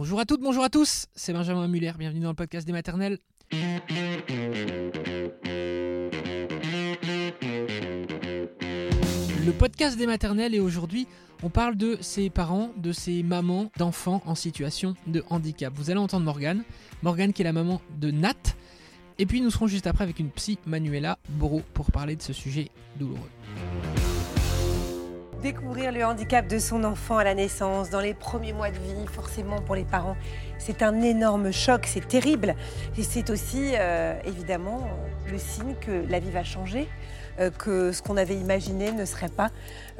Bonjour à toutes, bonjour à tous, c'est Benjamin Muller, bienvenue dans le podcast des maternelles. Le podcast des maternelles et aujourd'hui on parle de ces parents, de ces mamans d'enfants en situation de handicap. Vous allez entendre Morgane, Morgane qui est la maman de Nat, et puis nous serons juste après avec une psy Manuela Boro pour parler de ce sujet douloureux. Découvrir le handicap de son enfant à la naissance, dans les premiers mois de vie, forcément pour les parents, c'est un énorme choc, c'est terrible. Et c'est aussi euh, évidemment le signe que la vie va changer, euh, que ce qu'on avait imaginé ne serait pas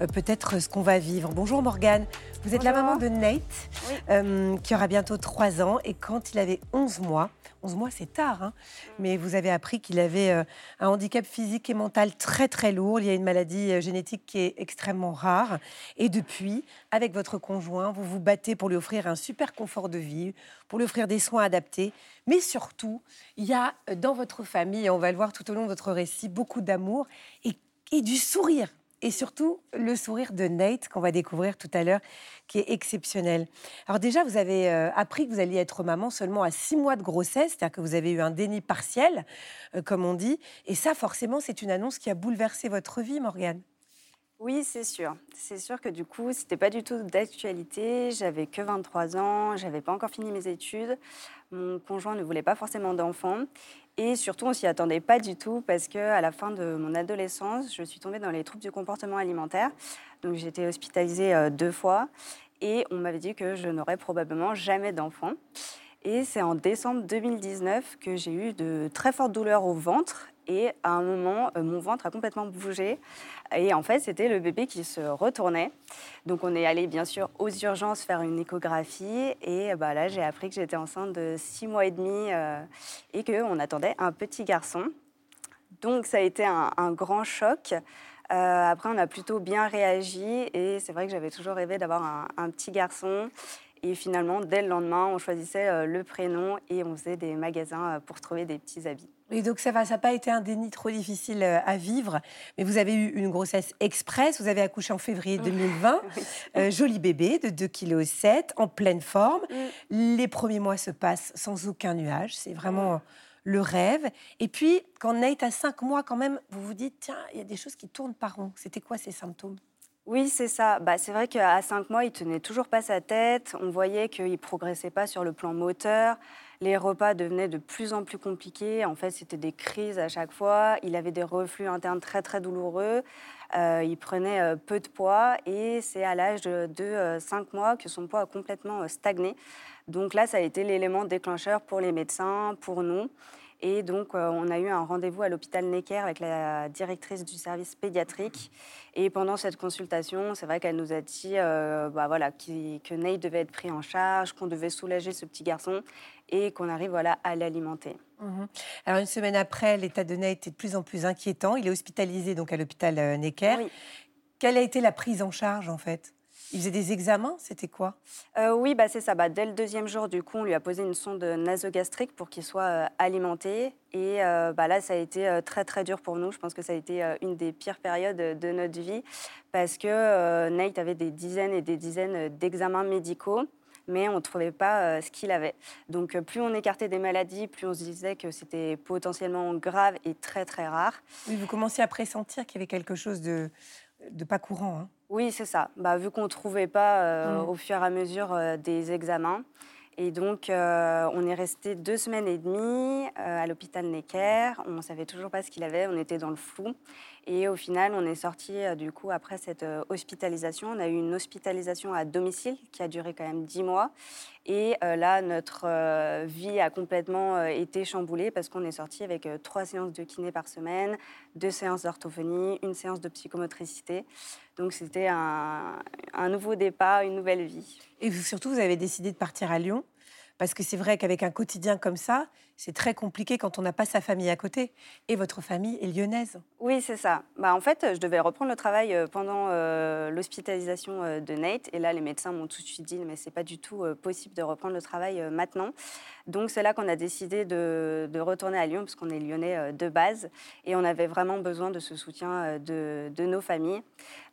euh, peut-être ce qu'on va vivre. Bonjour Morgane, vous êtes la maman de Nate, qui aura bientôt 3 ans. Et quand il avait 11 mois, 11 mois, c'est tard, hein. mais vous avez appris qu'il avait euh, un handicap physique et mental très très lourd. Il y a une maladie euh, génétique qui est extrêmement rare. Et depuis, avec votre conjoint, vous vous battez pour lui offrir un super confort de vie, pour lui offrir des soins adaptés. Mais surtout, il y a euh, dans votre famille, et on va le voir tout au long de votre récit, beaucoup d'amour et, et du sourire et surtout le sourire de Nate qu'on va découvrir tout à l'heure, qui est exceptionnel. Alors déjà, vous avez euh, appris que vous alliez être maman seulement à six mois de grossesse, c'est-à-dire que vous avez eu un déni partiel, euh, comme on dit, et ça, forcément, c'est une annonce qui a bouleversé votre vie, Morgane. Oui, c'est sûr. C'est sûr que du coup, c'était pas du tout d'actualité. J'avais que 23 ans, j'avais pas encore fini mes études. Mon conjoint ne voulait pas forcément d'enfants. Et surtout, on s'y attendait pas du tout parce que à la fin de mon adolescence, je suis tombée dans les troubles du comportement alimentaire. Donc, j'ai été hospitalisée euh, deux fois et on m'avait dit que je n'aurais probablement jamais d'enfants. Et c'est en décembre 2019 que j'ai eu de très fortes douleurs au ventre et à un moment, euh, mon ventre a complètement bougé. Et en fait, c'était le bébé qui se retournait. Donc, on est allé bien sûr aux urgences faire une échographie. Et bah, là, j'ai appris que j'étais enceinte de six mois et demi euh, et qu'on attendait un petit garçon. Donc, ça a été un, grand choc. Euh, après, on a plutôt bien réagi. Et c'est vrai que j'avais toujours rêvé d'avoir un, un, petit garçon. Et finalement, dès le lendemain, on choisissait le prénom et on faisait des magasins pour trouver des petits habits. Et donc ça va, ça n'a pas été un déni trop difficile euh, à vivre, mais vous avez eu une grossesse express, vous avez accouché en février 2020, euh, joli bébé de 2,7 kg, en pleine forme. Mm. Les premiers mois se passent sans aucun nuage, c'est vraiment mm. le rêve. Et puis, quand Nate a 5 mois quand même, vous vous dites, tiens, il y a des choses qui tournent par rond. C'était quoi ces symptômes? Oui, c'est ça. Bah, c'est vrai qu'à 5 mois, il tenait toujours pas sa tête. On voyait qu'il progressait pas sur le plan moteur. Les repas devenaient de plus en plus compliqués. En fait, c'était des crises à chaque fois. Il avait des reflux internes très très douloureux. Euh, il prenait euh, peu de poids et c'est à l'âge de, 5 euh, mois que son poids a complètement stagné. Donc là, ça a été l'élément déclencheur pour les médecins, pour nous. Et donc, euh, on a eu un rendez-vous à l'hôpital Necker avec la directrice du service pédiatrique. Et pendant cette consultation, c'est vrai qu'elle nous a dit euh, bah, voilà, que Nate devait être pris en charge, qu'on devait soulager ce petit garçon et qu'on arrive voilà, à l'alimenter. Mhm. Alors, une semaine après, l'état de Nate est de plus en plus inquiétant. Il est hospitalisé donc à l'hôpital euh, Necker. Quelle a été la prise en charge, en fait? Il faisait des examens, c'était quoi? Euh, Oui, bah, c'est ça. Bah, dès le deuxième jour, du coup, on lui a posé une sonde nasogastrique pour qu'il soit euh, alimenté. Et euh, bah, là, ça a été très, très dur pour nous. Je pense que ça a été une des pires périodes de notre vie parce que Nate avait des dizaines et des dizaines d'examens médicaux mais on ne trouvait pas ce qu'il avait. Donc plus on écartait des maladies, plus on se disait que c'était potentiellement grave et très très rare. vous commenciez à pressentir qu'il y avait quelque chose de, de pas courant. Hein. Oui, c'est ça. Bah, vu qu'on ne trouvait pas euh, mm. au fur et à mesure euh, des examens. Et donc, euh, on est resté deux semaines et demie à l'hôpital Necker. On ne savait toujours pas ce qu'il avait, on était dans le flou. Et au final, on est sorti, du coup, après cette hospitalisation. On a eu une hospitalisation à domicile qui a duré quand même dix mois. Et là, notre vie a complètement été chamboulée parce qu'on est sorti avec trois séances de kiné par semaine, deux séances d'orthophonie, une séance de psychomotricité. Donc c'était un, nouveau départ, une nouvelle vie. Et surtout, vous avez décidé de partir à Lyon Parce que c'est vrai qu'avec un quotidien comme ça, c'est très compliqué quand on n'a pas sa famille à côté. Et votre famille est lyonnaise. Oui, c'est ça. Bah, en fait, je devais reprendre le travail euh, pendant euh, l'hospitalisation euh, de Nate. Et là, les médecins m'ont tout de suite dit, mais c'est pas du tout possible de reprendre le travail maintenant. Donc, c'est là qu'on a décidé de, retourner à Lyon, parce qu'on est lyonnais de base. Et on avait vraiment besoin de ce soutien de, nos familles.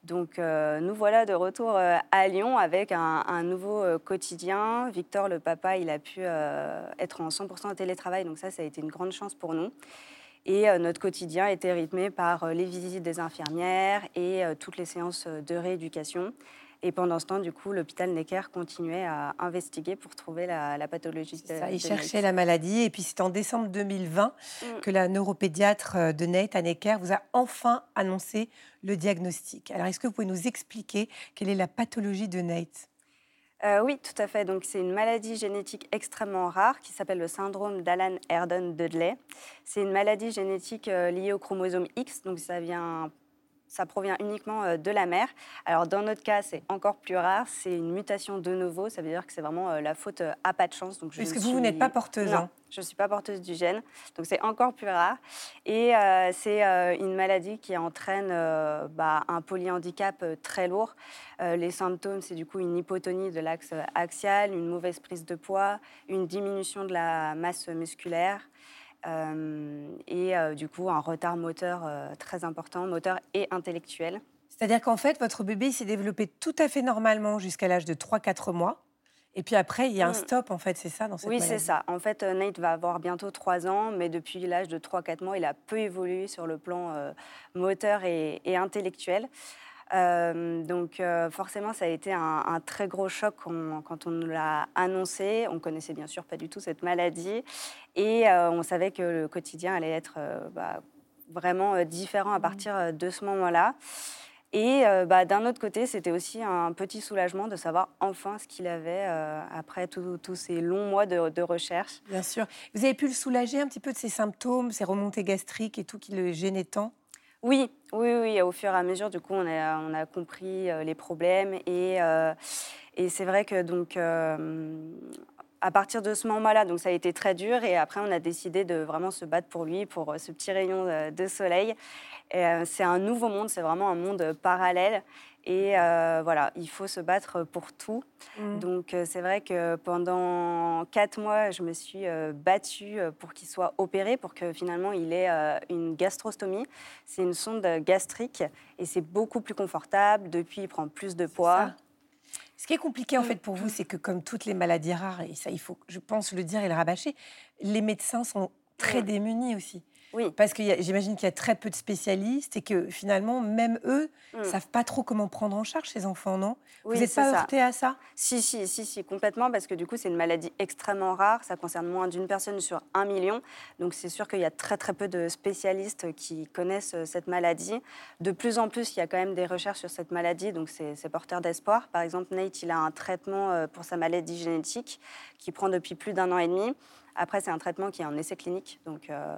Donc, nous voilà de retour à Lyon avec un, un nouveau quotidien. Victor, le papa, il a pu être en 100% télétravail donc ça, ça a été une grande chance pour nous. Et euh, notre quotidien était rythmé par euh, les visites des infirmières et euh, toutes les séances de rééducation. Et pendant ce temps, du coup, l'hôpital Necker continuait à investiguer pour trouver la, pathologie de, ça, Il cherchait la maladie. Et puis c'est en décembre 2020 mm. que la neuropédiatre de Nate à Necker vous a enfin annoncé le diagnostic. Alors est-ce que vous pouvez nous expliquer quelle est la pathologie de Nate? Euh, oui, tout à fait. Donc, c'est une maladie génétique extrêmement rare qui s'appelle le syndrome d'Alan Erdon Dudley. C'est une maladie génétique euh, liée au chromosome X, donc ça vient ça provient uniquement euh, de la mère. Alors dans notre cas, c'est encore plus rare, c'est une mutation de novo, ça veut dire que c'est vraiment la faute à pas de chance. Donc Puisque vous, vous n'êtes pas porteuse. Non, je ne suis pas porteuse du gène, donc c'est encore plus rare. Et c'est une maladie qui entraîne bah, un polyhandicap très lourd. les symptômes, c'est du coup une hypotonie de l'axe axial, une mauvaise prise de poids, une diminution de la masse musculaire. Euh, et euh, du coup un retard moteur euh, très important, moteur et intellectuel. C'est-à-dire qu'en fait, votre bébé s'est développé tout à fait normalement jusqu'à l'âge de 3-4 mois. Et puis après, il y a un mm. stop, en fait, c'est ça dans cette Oui, c'est ça. En fait, Nate va avoir bientôt 3 ans, mais depuis l'âge de 3-4 mois, il a peu évolué sur le plan moteur et, et intellectuel. Euh, donc euh, forcément, ça a été un, très gros choc quand on nous l'a annoncé. On connaissait bien sûr pas du tout cette maladie et euh, on savait que le quotidien allait être bah, vraiment différent à mmh. partir de ce moment-là. Et bah, d'un autre côté, c'était aussi un petit soulagement de savoir enfin ce qu'il avait après tous ces longs mois de, de, recherche. Bien sûr. Vous avez pu le soulager un petit peu de ses symptômes, ses remontées gastriques et tout qui le gênait tant? Oui, oui, oui. Au fur et à mesure, du coup, on a, on a compris euh, les problèmes et, euh, et c'est vrai que donc euh, à partir de ce moment-là, donc ça a été très dur et après on a décidé de vraiment se battre pour lui, pour ce petit rayon de, soleil. C'est un nouveau monde, c'est vraiment un monde parallèle et euh, voilà, il faut se battre pour tout. Mm. Donc euh, c'est vrai que pendant quatre mois, je me suis euh, battue pour qu'il soit opéré, pour que finalement il ait une gastrostomie. C'est une sonde gastrique et c'est beaucoup plus confortable. Depuis, il prend plus de poids. Ce qui est compliqué en fait pour vous, c'est que comme toutes les maladies rares, et ça il faut, je pense, le dire et le rabâcher, les médecins sont très démunis aussi. Oui. Parce que j'imagine qu'il y a très peu de spécialistes et que finalement, même eux ne hmm. savent pas trop comment prendre en charge ces enfants, non? Vous n'êtes pas heurté à ça? Si, si, si, si, complètement, parce que du coup, c'est une maladie extrêmement rare. Ça concerne moins d'une personne sur un million. Donc, c'est sûr qu'il y a très, très peu de spécialistes qui connaissent euh, cette maladie. De plus en plus, il y a quand même des recherches sur cette maladie, donc c'est porteur d'espoir. Par exemple, Nate, il a un traitement euh, pour sa maladie génétique qui prend depuis plus d'un an et demi. Après, c'est un traitement qui est en essai clinique. Donc, euh,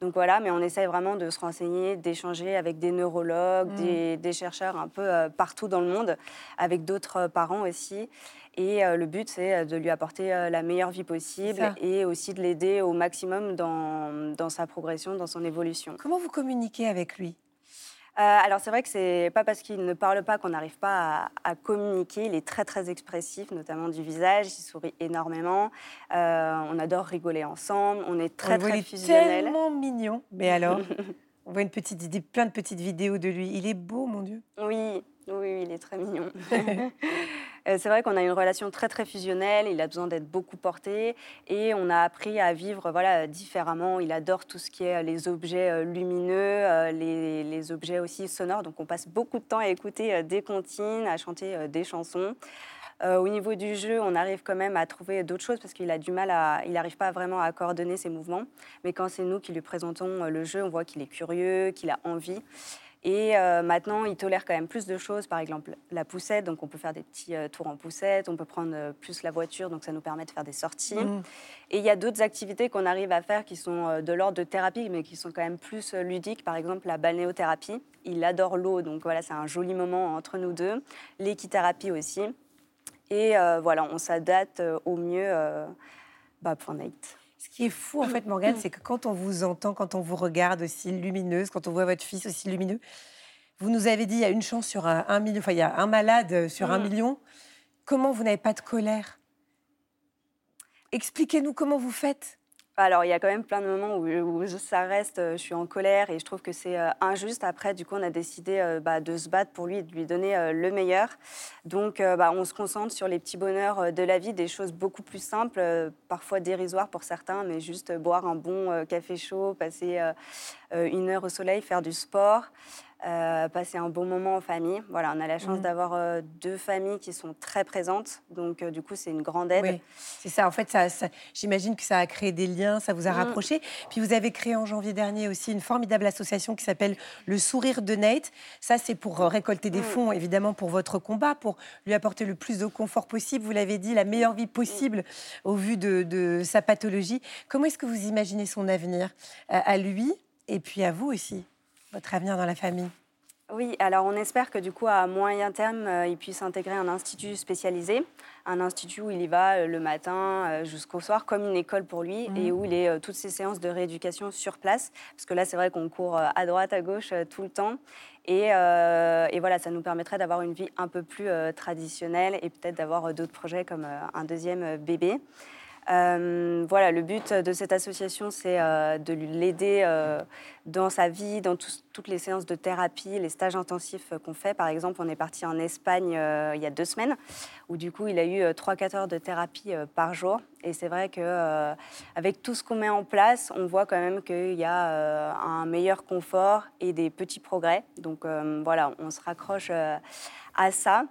donc voilà, mais on essaye vraiment de se renseigner, d'échanger avec des neurologues, mmh. des, chercheurs un peu euh, partout dans le monde, avec d'autres euh, parents aussi. Et le but, c'est de lui apporter la meilleure vie possible et aussi de l'aider au maximum dans, dans sa progression, dans son évolution. Comment vous communiquez avec lui? Alors c'est vrai que c'est pas parce qu'il ne parle pas qu'on n'arrive pas à, communiquer. Il est très très expressif, notamment du visage. Il sourit énormément. Euh, on adore rigoler ensemble. On est très très fusionnel. Tellement mignon. Mais alors, on voit une petite, plein de petites vidéos de lui. Il est beau, mon Dieu. Oui, oui, il est très mignon. Euh, c'est vrai qu'on a une relation très très fusionnelle, il a besoin d'être beaucoup porté et on a appris à vivre voilà, différemment. Il adore tout ce qui est les objets euh, lumineux, euh, les, objets aussi sonores. Donc on passe beaucoup de temps à écouter des comptines, à chanter des chansons. au niveau du jeu, on arrive quand même à trouver d'autres choses parce qu'il a du mal à, il n'arrive pas vraiment à coordonner ses mouvements. Mais quand c'est nous qui lui présentons le jeu, on voit qu'il est curieux, qu'il a envie. Et euh, maintenant, il tolère quand même plus de choses, par exemple la poussette, donc on peut faire des petits euh, tours en poussette, on peut prendre euh, plus la voiture, donc ça nous permet de faire des sorties. Mmh. Et il y a d'autres activités qu'on arrive à faire qui sont de l'ordre de thérapie, mais qui sont quand même plus ludiques, par exemple la balnéothérapie. Il adore l'eau, donc voilà, c'est un joli moment entre nous deux. L'équithérapie aussi. Et voilà, on s'adapte au mieux bah, point Nate. Ce qui est fou, en fait, Morgane, c'est que quand on vous entend, quand on vous regarde aussi lumineuse, quand on voit votre fils aussi lumineux, vous nous avez dit il y a une chance sur un, million, enfin il y a un malade sur un mm. million. Comment vous n'avez pas de colère? Expliquez-nous comment vous faites. Alors, il y a quand même plein de moments où, ça reste, euh, je suis en colère et je trouve que c'est euh, injuste. Après, du coup, on a décidé euh, bah, de se battre pour lui et de lui donner le meilleur. Donc, bah, on se concentre sur les petits bonheurs de la vie, des choses beaucoup plus simples, parfois dérisoires pour certains, mais juste boire un bon café chaud, passer une heure au soleil, faire du sport. Euh, passer un bon moment en famille. Voilà, on a la chance mmh. d'avoir euh, deux familles qui sont très présentes, donc euh, du coup c'est une grande aide. Oui, c'est ça. En fait, ça, j'imagine que ça a créé des liens, ça vous a mmh. rapproché. Puis vous avez créé en janvier dernier aussi une formidable association qui s'appelle Le Sourire de Nate. Ça, c'est pour récolter des mmh. fonds, évidemment, pour votre combat, pour lui apporter le plus de confort possible. Vous l'avez dit, la meilleure vie possible au vu de, de sa pathologie. Comment est-ce que vous imaginez son avenir à lui et puis à vous aussi? Votre avenir dans la famille? Oui, alors on espère que du coup, à moyen terme, euh, il puisse intégrer un institut spécialisé, un institut où il y va euh, le matin euh, jusqu'au soir, comme une école pour lui, et mmh. où il est toutes ces séances de rééducation sur place. Parce que là, c'est vrai qu'on court à droite, à gauche tout le temps. Et, et voilà, ça nous permettrait d'avoir une vie un peu plus traditionnelle et peut-être d'avoir d'autres projets comme un deuxième bébé. Euh, voilà, le but de cette association, c'est euh, de l'aider euh, dans sa vie, dans toutes les séances de thérapie, les stages intensifs qu'on fait. Par exemple, on est parti en Espagne il y a deux semaines, où du coup, il a eu 3-4 heures de thérapie par jour. Et c'est vrai qu'avec tout ce qu'on met en place, on voit quand même qu'il y a un meilleur confort et des petits progrès. Donc voilà, on se raccroche à ça.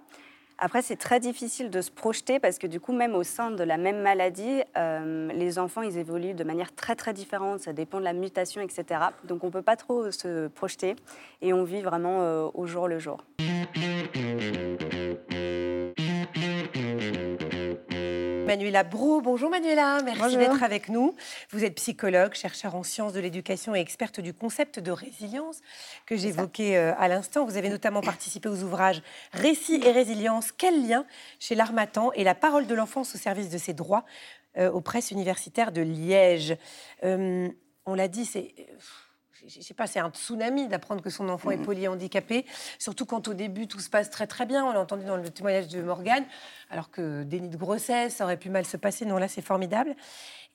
Après, c'est très difficile de se projeter parce que du coup, même au sein de la même maladie, euh, les enfants, ils évoluent de manière très très différente. Ça dépend de la mutation, etc. Donc, on peut pas trop se projeter et on vit vraiment euh, au jour le jour. Manuela Bro. Bonjour Manuela, merci d'être avec nous. Vous êtes psychologue, chercheur en sciences de l'éducation et experte du concept de résilience que j'évoquais euh, à l'instant. Vous avez notamment participé aux ouvrages Récits et résilience, quel lien chez l'Armatan et la parole de l'enfance au service de ses droits euh, aux presses universitaires de Liège. Euh, on l'a dit, c'est je sais pas, c'est un tsunami d'apprendre que son enfant est mm. polyhandicapé, surtout quand au début tout se passe très très bien. On l'a entendu dans le témoignage de Morgane, alors que déni de grossesse, ça aurait pu mal se passer. Non, là c'est formidable.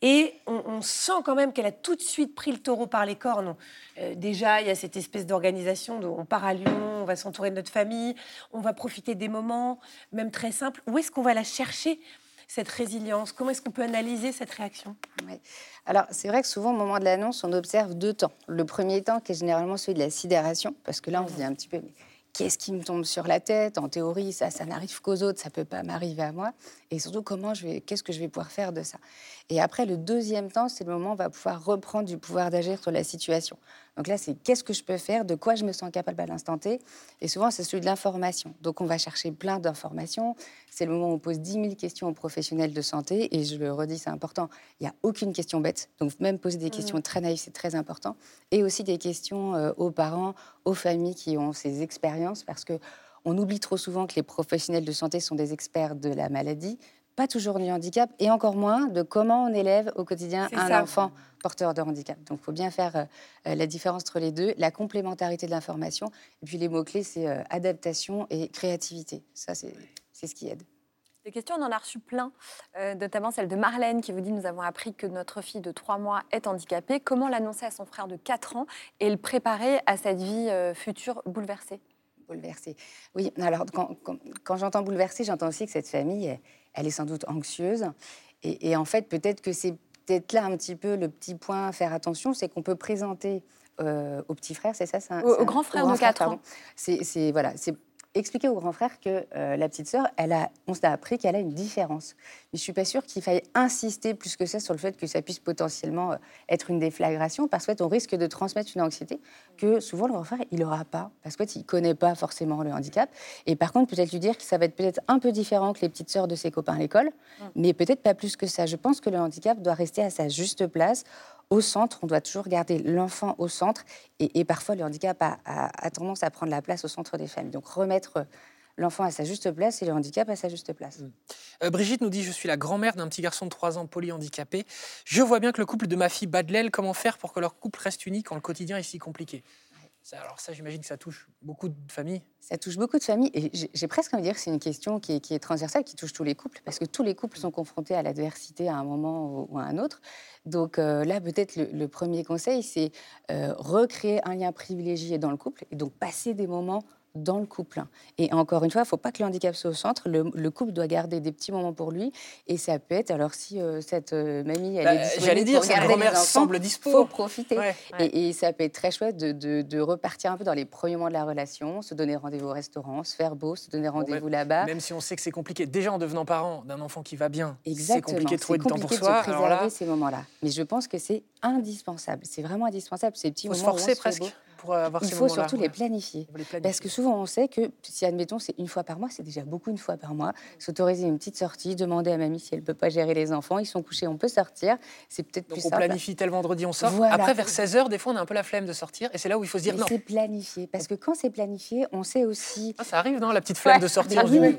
Et on, sent quand même qu'elle a tout de suite pris le taureau par les cornes. Euh, déjà, il y a cette espèce d'organisation de on part à Lyon, on va s'entourer de notre famille, on va profiter des moments, même très simples. Où est-ce qu'on va la chercher? Cette résilience? Comment est-ce qu'on peut analyser cette réaction? Alors, c'est vrai que souvent, au moment de l'annonce, on observe deux temps. Le premier temps, qui est généralement celui de la sidération, parce que là, on se dit un petit peu, mais qu'est-ce qui me tombe sur la tête? En théorie, ça, ça n'arrive qu'aux autres, ça peut pas m'arriver à moi. Et surtout, comment je vais, qu'est-ce que je vais pouvoir faire de ça? Et après, le deuxième temps, c'est le moment où on va pouvoir reprendre du pouvoir d'agir sur la situation. Donc là, c'est qu'est-ce que je peux faire, de quoi je me sens capable à l'instant T? Et souvent, c'est celui de l'information. Donc on va chercher plein d'informations. C'est le moment où on pose 10 000 questions aux professionnels de santé. Et je le redis, c'est important, il n'y a aucune question bête. Donc même poser des mmh. questions très naïves, c'est très important. Et aussi des questions euh, aux parents, aux familles qui ont ces expériences, parce que on oublie trop souvent que les professionnels de santé sont des experts de la maladie, pas toujours du handicap, et encore moins de comment on élève au quotidien un enfant porteur de handicap. Donc il faut bien faire euh, euh, la différence entre les deux, la complémentarité de l'information, et puis les mots-clés, c'est euh, adaptation et créativité. Ça, c'est ce qui aide. Des questions, on en a reçu plein, notamment celle de Marlène qui vous dit Nous avons appris que notre fille de 3 mois est handicapée. Comment l'annoncer à son frère de 4 ans et le préparer à cette vie future bouleversée? Bouleversée. Oui, alors quand, quand j'entends bouleversée, j'entends aussi que cette famille, elle est sans doute anxieuse. Et, en fait, peut-être que c'est peut-être là un petit peu le petit point à faire attention, c'est qu'on peut présenter euh, au petit frère, c'est ça, Au, au, grand frère de 4 ans. C'est voilà, c'est expliquer au grand frère que euh, la petite sœur, elle a, on s'est appris qu'elle a une différence. Mais je suis pas sûre qu'il faille insister plus que ça sur le fait que ça puisse potentiellement euh, être une déflagration, parce qu'on risque de transmettre une anxiété que souvent le grand frère il n'aura pas, parce qu'il ne connaît pas forcément le handicap. Et par contre, peut-être lui dire que ça va être peut-être un peu différent que les petites sœurs de ses copains à l'école, mmh. mais peut-être pas plus que ça. Je pense que le handicap doit rester à sa juste place au centre. On doit toujours garder l'enfant au centre. Et, parfois, le handicap a, tendance à prendre la place au centre des familles. Donc, remettre l'enfant à sa juste place et le handicap à sa juste place. Euh, Brigitte nous dit Je suis la grand-mère d'un petit garçon de 3 ans polyhandicapé. Je vois bien que le couple de ma fille bat de l'aile. Comment faire pour que leur couple reste uni quand le quotidien est si compliqué? Alors, ça, j'imagine que ça touche beaucoup de familles. Ça touche beaucoup de familles et j'ai- presque envie de dire que c'est une question qui est, transversale, qui touche tous les couples, parce que tous les couples sont confrontés à l'adversité à un moment ou- à un autre. Donc euh, là, peut-être le, le premier conseil, c'est euh, recréer un lien privilégié dans le couple et donc passer des moments dans le couple. Et encore une fois, il ne faut pas que le handicap soit au centre. Le, le couple doit garder des petits moments pour lui. Et ça peut être, alors si euh, cette euh, mamie, elle Bah, est disponible J'allais dire, sa grand-mère semble dispo. faut profiter. Ouais. Et, et ça peut être très chouette de, de- de repartir un peu dans les premiers moments de la relation, se donner rendez-vous au restaurant, se faire beau, se donner rendez-vous là-bas. Même si on sait que c'est compliqué. Déjà, en devenant parent d'un enfant qui va bien, c'est compliqué de trouver du temps pour soi. se Alors préserver là, ces moments-là. Mais je pense que c'est indispensable. C'est vraiment indispensable. Ces petits il faut se moments on forcer presque. Pour avoir Il ces faut surtout les planifier. Les. Parce que souvent, on sait que si, admettons, c'est une fois par mois, c'est déjà beaucoup une fois par mois. S'autoriser une petite sortie, demander à mamie si elle peut pas gérer les enfants. Ils sont couchés, on peut sortir. C'est peut-être plus on simple. planifie tel vendredi, on sort. Voilà. Après, vers 16h, des fois, on a un peu la flemme de sortir. Et c'est là où il faut se dire Mais non. c'est planifié. Parce que quand c'est planifié, on sait aussi. Ah, ça arrive, non La petite flemme Ouais. de sortir du-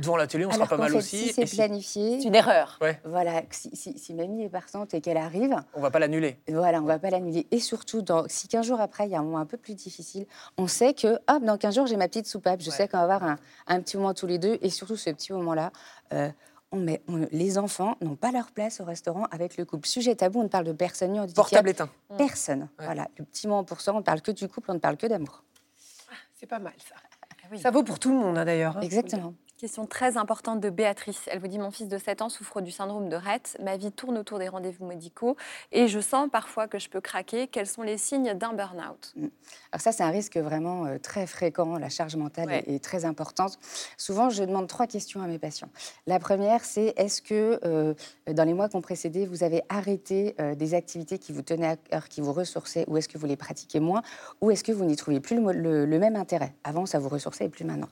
devant la télé, on sera Alors pas qu'en mal aussi. si c'est si- planifié, C'est une erreur. Ouais, voilà, si, si, si mamie est partante et qu'elle arrive, on va pas l'annuler. Voilà, on ne va pas l'annuler. Et surtout, dans, si 15 jours après, il y a un moment un peu plus difficile, on sait que, hop, dans 15 jours, j'ai ma petite soupape. Je Ouais. sais qu'on va avoir un, un petit moment tous les deux. Et surtout, ce petit moment-là, euh, on met, on- les enfants n'ont pas leur place au restaurant avec le couple. Sujet tabou, on ne parle de personne ni. Portable éteint. Personne. Ouais. Voilà, le petit moment pour soi, on ne parle que du couple, on ne parle que d'amour. C'est pas mal ça. oui. Ça vaut pour tout le monde hein, d'ailleurs. hein. Exactement. Question très importante de Béatrice. Elle vous dit Mon fils de 7 ans souffre du syndrome de Rett. Ma vie tourne autour des rendez-vous médicaux et je sens parfois que je peux craquer. Quels sont les signes d'un burn-out? Alors ça, c'est un risque vraiment euh, très fréquent. La charge mentale Ouais. est, très importante. Souvent, je demande trois questions à mes patients. La première, c'est est-ce que euh, dans les mois qui ont précédé, vous avez arrêté euh, des activités qui vous tenaient à cœur, qui vous ressourçaient, ou est-ce que vous les pratiquez moins, ou est-ce que vous n'y trouvez plus le- le même intérêt? Avant, ça vous ressourçait et plus maintenant.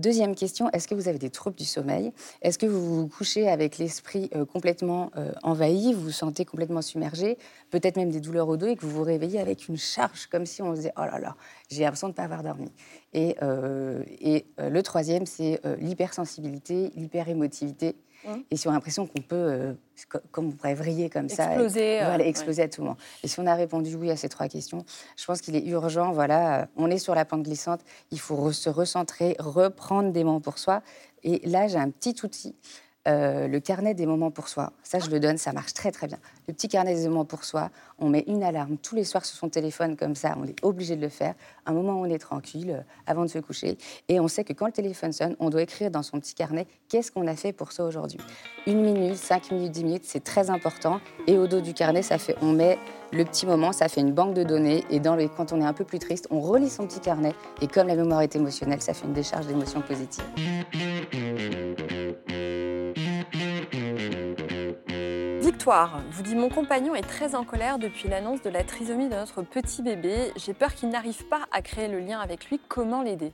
Deuxième question, est-ce que vous avez des troubles du sommeil? Est-ce que vous vous couchez avec l'esprit euh, complètement euh, envahi, vous vous sentez complètement submergé, peut-être même des douleurs au dos et que vous vous réveillez avec une charge comme si on se disait oh là là, j'ai l'impression de ne pas avoir dormi? Et, euh, et le troisième, c'est l'hypersensibilité, l'hyperémotivité. Mhm. Et si on a l'impression qu'on peut, euh, co- comme on pourrait vriller comme ça, Exploser, euh, voilà, ouais. exploser à tout moment. Et si on a répondu oui à ces trois questions, je pense qu'il est urgent, voilà, euh, on est sur la pente glissante, il faut se recentrer, reprendre des moments pour soi. Et là, j'ai un petit outil, euh, le carnet des moments pour soi. Ça, je le donne, ça marche très très bien. Le petit carnet des moments pour soi, on met une alarme tous les soirs sur son téléphone comme ça, on est obligé de le faire. Un moment où on est tranquille, euh, avant de se coucher. Et on sait que quand le téléphone sonne, on doit écrire dans son petit carnet qu'est-ce qu'on a fait pour ça aujourd'hui? Une minute, cinq minutes, dix minutes, c'est très important. Et au dos du carnet, ça fait, on met le petit moment, ça fait une banque de données. Et dans les, quand on est un peu plus triste, on relit son petit carnet. Et comme la mémoire est émotionnelle, ça fait une décharge d'émotions positives. Victoire vous dit Mon compagnon est très en colère depuis l'annonce de la trisomie de notre petit bébé. J'ai peur qu'il n'arrive pas à créer le lien avec lui. Comment l'aider?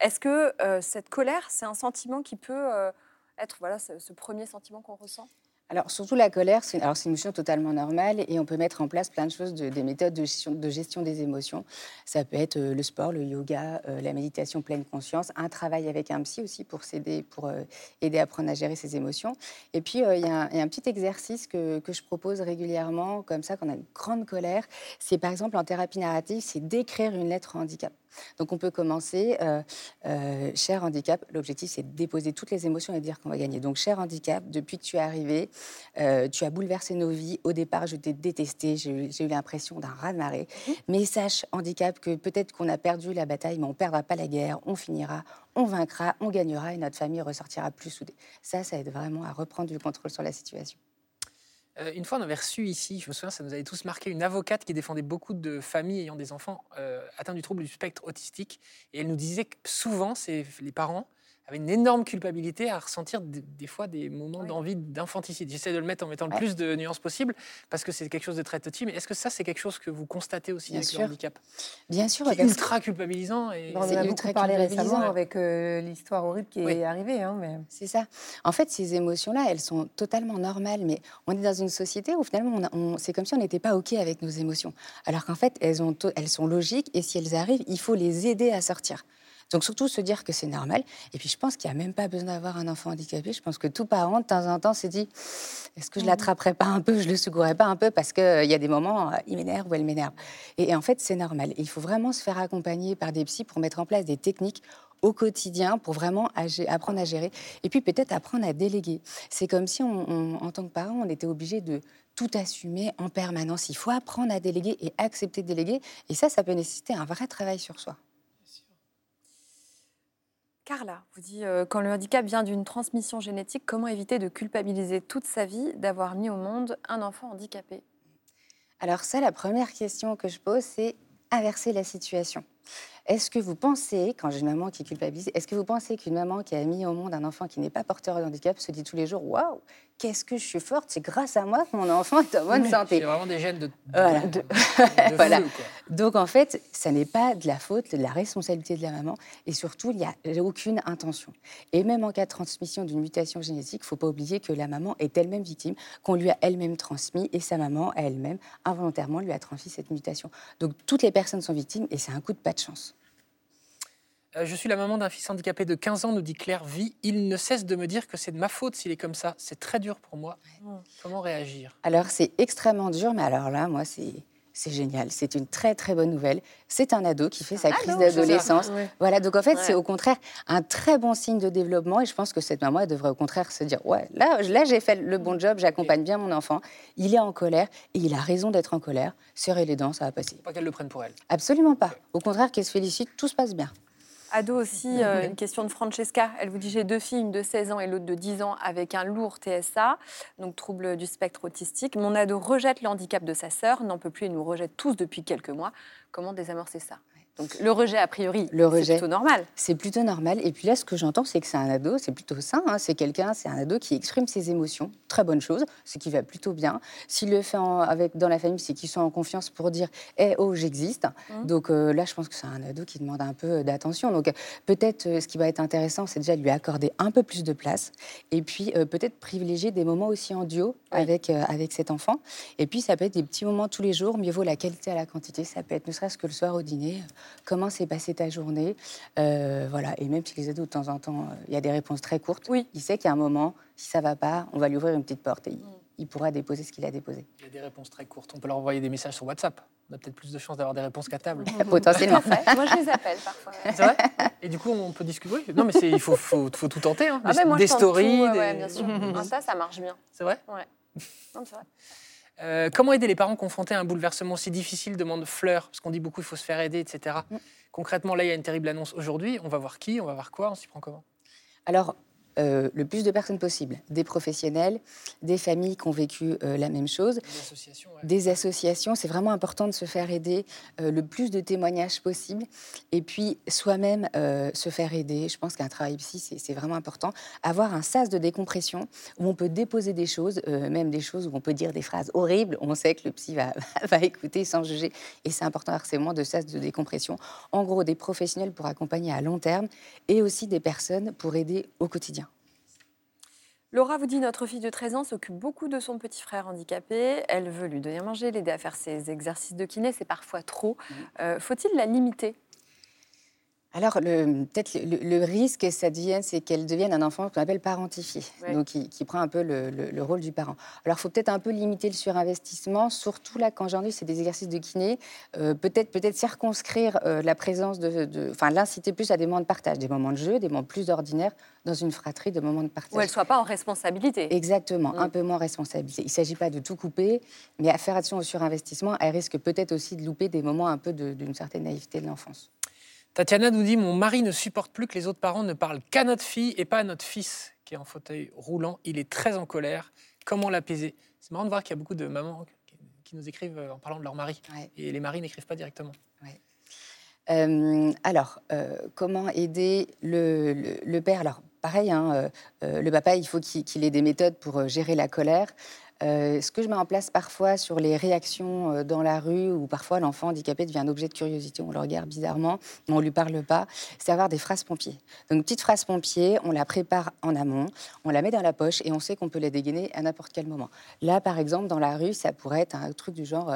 Est-ce que euh, cette colère, c'est un sentiment qui peut euh, être voilà, ce, ce premier sentiment qu'on ressent? Alors, surtout la colère, c'est une émotion totalement normale et on peut mettre en place plein de choses, de- des méthodes de gestion, de gestion des émotions. Ça peut être euh, le sport, le yoga, euh, la méditation pleine conscience, un travail avec un psy aussi pour s'aider, pour euh, aider à apprendre à gérer ses émotions. Et puis, il y, a un- il y a un petit exercice que, que je propose régulièrement, comme ça, quand on a une grande colère. C'est par exemple en thérapie narrative, c'est d'écrire une lettre handicap. Donc, on peut commencer, euh, euh, cher handicap, l'objectif c'est de déposer toutes les émotions et de dire qu'on va gagner. Donc, cher handicap, depuis que tu es arrivé, euh, tu as bouleversé nos vies. Au départ, je t'ai détesté, j'ai eu, l'impression d'un raz-de-marée. Mais sache, handicap, que peut-être qu'on a perdu la bataille, mais on ne perdra pas la guerre, on finira, on vaincra, on gagnera et notre famille ressortira plus soudée. Ça, ça aide vraiment à reprendre du contrôle sur la situation. Euh, une fois, on avait reçu ici, je me souviens, ça nous avait tous marqué, une avocate qui défendait beaucoup de familles ayant des enfants euh, atteints du trouble du spectre autistique. Et elle nous disait que souvent, c'est les parents avaient une énorme culpabilité à ressentir des, des fois des moments Oui. d'envie d'infanticide. J'essaie de le mettre en mettant le plus de nuances possible parce que c'est quelque chose de très touchy. Mais est-ce que ça, c'est quelque chose que vous constatez aussi Bien avec sûr. le handicap Bien sûr, Qui est parce- ultra culpabilisant et On en C'est a beaucoup parlé récemment ouais. avec euh, l'histoire horrible qui Oui. est arrivée. hein, mais... C'est ça. En fait, ces émotions-là, elles sont totalement normales, mais on est dans une société où finalement, on a- on- c'est comme si on n'était pas OK avec nos émotions. Alors qu'en fait, elles, ont to- elles sont logiques et si elles arrivent, il faut les aider à sortir. Donc surtout se dire que c'est normal. Et puis je pense qu'il n'y a même pas besoin d'avoir un enfant handicapé. Je pense que tout parent, de temps en temps, s'est dit, est-ce que je l'attraperai pas un peu, je le secouerai pas un peu, parce qu'il il y a des moments, euh, il m'énerve ou elle m'énerve. Et, et en fait, c'est normal. Il faut vraiment se faire accompagner par des psys pour mettre en place des techniques au quotidien pour vraiment apprendre à gérer. Et puis peut-être apprendre à déléguer. C'est comme si, on, on- en tant que parent, on était obligé de tout assumer en permanence. Il faut apprendre à déléguer et accepter de déléguer. Et ça, ça peut nécessiter un vrai travail sur soi. Carla vous dit euh, quand le handicap vient d'une transmission génétique, comment éviter de culpabiliser toute sa vie d'avoir mis au monde un enfant handicapé? Alors ça, la première question que je pose, c'est inverser la situation. Est-ce que vous pensez, quand j'ai une maman qui culpabilise, est-ce que vous pensez qu'une maman qui a mis au monde un enfant qui n'est pas porteur de handicap se dit tous les jours Waouh, qu'est-ce que je suis forte, c'est grâce à moi que mon enfant est en bonne C'est santé vraiment des gènes de, Voilà. de- de Voilà. Donc en fait, ça n'est pas de la faute, de la responsabilité de la maman, et surtout, il n'y a aucune intention. Et même en cas de transmission d'une mutation génétique, il ne faut pas oublier que la maman est elle-même victime, qu'on lui a elle-même transmis, et sa maman, elle-même, involontairement, lui a transmis cette mutation. Donc toutes les personnes sont victimes, et c'est un coup de pas de chance. Euh, je suis la maman d'un fils handicapé de 15 ans, nous dit Claire Vie. Il ne cesse de me dire que c'est de ma faute s'il est comme ça. C'est très dur pour moi. Comment réagir? Alors c'est extrêmement dur, mais alors là, moi, c'est... C'est génial, c'est une très très bonne nouvelle. C'est un ado qui fait sa crise ado, d'adolescence. Ouais. Voilà, donc en fait, Ouais. c'est au contraire un très bon signe de développement et je pense que cette maman, elle devrait au contraire se dire Ouais, là, là j'ai fait le bon job, j'accompagne bien mon enfant, il est en colère et il a raison d'être en colère. Serrer les dents, ça va passer. Pas qu'elle le prenne pour elle. Absolument pas. Au contraire, qu'elle se félicite, tout se passe bien. Ado aussi, euh, une question de Francesca. Elle vous dit j'ai deux filles, une de 16 ans et l'autre de 10 ans avec un lourd TSA, donc trouble du spectre autistique. Mon ado rejette le handicap de sa sœur, n'en peut plus et nous rejette tous depuis quelques mois. Comment désamorcer ça? Donc le rejet, a priori, Le rejet. c'est plutôt normal. C'est plutôt normal. Et puis là, ce que j'entends, c'est que c'est un ado, c'est plutôt sain. hein. C'est quelqu'un, c'est un ado qui exprime ses émotions. Très bonne chose, ce qui va plutôt bien. S'il le fait en- avec, dans la famille, c'est qu'ils sont en confiance pour dire Eh oh, j'existe. Mhm. Donc euh, là, je pense que c'est un ado qui demande un peu d'attention. Donc euh, peut-être euh, ce qui va être intéressant, c'est déjà lui accorder un peu plus de place. Et puis euh, peut-être privilégier des moments aussi en duo Oui. avec, euh, avec cet enfant. Et puis ça peut être des petits moments tous les jours. Mieux vaut la qualité à la quantité. Ça peut être ne serait-ce que le soir au dîner. Comment s'est passée ta journée Euh, Voilà. Et même si les ados, de temps en temps, euh, il y a des réponses très courtes, Oui. il sait qu'il y a un moment, si ça va pas, on va lui ouvrir une petite porte et il, Mm. il pourra déposer ce qu'il a déposé. Il y a des réponses très courtes. On peut leur envoyer des messages sur WhatsApp. On a peut-être plus de chances d'avoir des réponses qu'à table. Potentiellement. Moi, je les appelle parfois. C'est vrai? Et du coup, on peut discuter. Oui. Non, mais c'est- il faut, faut, faut tout tenter. hein. Ah Des, ben, moi, des je tente stories. tout, ouais, des- ouais, bien sûr. Ah, ça, ça marche bien. C'est vrai? Non, c'est vrai. Euh, comment aider les parents confrontés à un bouleversement si difficile demande Fleur, parce qu'on dit beaucoup il faut se faire aider, etc. Mm. Concrètement, là, il y a une terrible annonce aujourd'hui. On va voir qui, on va voir quoi, on s'y prend comment? Alors, euh, le plus de personnes possible, des professionnels, des familles qui ont vécu euh, la même chose, Des associations. ouais. des associations. C'est vraiment important de se faire aider, euh, le plus de témoignages possible, et puis soi-même se faire aider. Je pense qu'un travail psy, c'est vraiment important. Avoir un sas de décompression où on peut déposer des choses, même des choses où on peut dire des phrases horribles. On sait que le psy va, va écouter sans juger, et c'est important d'avoir ces moments de sas de décompression. En gros, des professionnels pour accompagner à long terme, et aussi des personnes pour aider au quotidien. Laura vous dit notre fille de 13 ans s'occupe beaucoup de son petit frère handicapé. Elle veut lui donner à manger, l'aider à faire ses exercices de kiné. C'est parfois trop. Euh, Faut-il la limiter? Alors, peut-être le, risque, ça devienne, c'est qu'elle devienne un enfant qu'on appelle parentifié, Ouais. donc qui, qui prend un peu le, le- le rôle du parent. Alors, il faut peut-être un peu limiter le surinvestissement, surtout là, quand j'en ai, c'est des exercices de kiné. Euh, peut-être peut-être circonscrire euh, la présence de, enfin, l'inciter plus à des moments de partage, des moments de jeu, des moments plus ordinaires dans une fratrie de moments de partage. Où elle ne soit pas en responsabilité. Exactement, Mm. un peu moins responsabilisé. Il ne s'agit pas de tout couper, mais à faire attention au surinvestissement, elle risque peut-être aussi de louper des moments un peu d'une certaine naïveté de l'enfance. Tatiana nous dit Mon mari ne supporte plus que les autres parents ne parlent qu'à notre fille et pas à notre fils qui est en fauteuil roulant. Il est très en colère. Comment l'apaiser? C'est marrant de voir qu'il y a beaucoup de mamans qui- nous écrivent euh, en parlant de leur mari. Ouais. Et les maris n'écrivent pas directement. Euh, alors, euh, comment aider le, le- le père? Alors, pareil, hein, euh, le papa, il faut qu'il ait des méthodes pour gérer la colère. Euh, ce que je mets en place parfois sur les réactions euh, dans la rue, où parfois l'enfant handicapé devient un objet de curiosité, on le regarde bizarrement, mais on lui parle pas, c'est avoir des phrases pompiers. Donc petite phrase pompier, on la prépare en amont, on la met dans la poche et on sait qu'on peut la dégainer à n'importe quel moment. Là, par exemple, dans la rue, ça pourrait être un truc du genre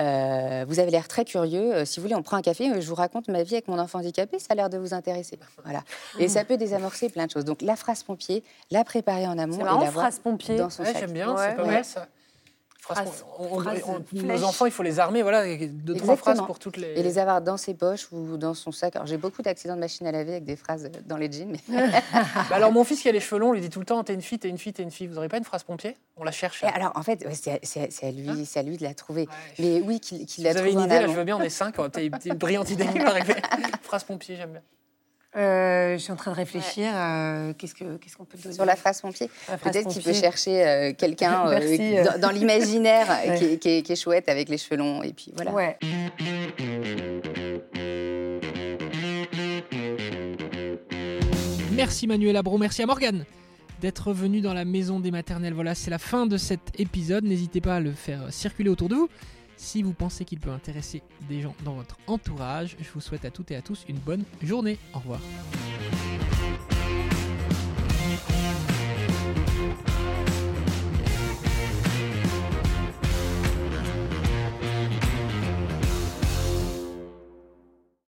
euh, Vous avez l'air très curieux, si vous voulez, on prend un café, je vous raconte ma vie avec mon enfant handicapé, ça a l'air de vous intéresser. Voilà. Et ça peut désamorcer plein de choses. Donc la phrase pompier, la préparer en amont C'est marrant, et l'avoir phrase pompier. dans son Ouais, sac. j'aime bien, Ouais. c'est pas Ouais. on- on- on- flèche. nos enfants, il faut les armer, voilà, deux, trois phrases pour toutes les. Et les avoir dans ses poches ou dans son sac. Alors j'ai beaucoup d'accidents de machine à laver avec des phrases dans les jeans, mais Bah alors, mon fils qui a les cheveux longs, lui dit tout le temps T'es une fille, t'es une fille, t'es une fille. Vous n'aurez pas une phrase pompier? On la cherche. Et alors en fait ouais, c'est à lui, c'est à lui de la trouver. Ouais. Mais oui, qu'il la vous avez trouve une idée, là, je veux bien, on est cinq. T'es une brillante idée. Phrase pompier, j'aime bien. Euh, je suis en train de réfléchir. euh, Qu'est-ce que- qu'est-ce qu'on peut donner Sur la phrase pompier, peut-être qu'il peut chercher euh, quelqu'un euh, dans, dans l'imaginaire Ouais. qui, est- qui est- qui est chouette avec les cheveux longs. Et puis voilà. Ouais. Merci Manuel Abro, merci à Morgane d'être venu dans la maison des maternelles. Voilà, c'est la fin de cet épisode. N'hésitez pas à le faire circuler autour de vous. Si vous pensez qu'il peut intéresser des gens dans votre entourage, je vous souhaite à toutes et à tous une bonne journée. Au revoir.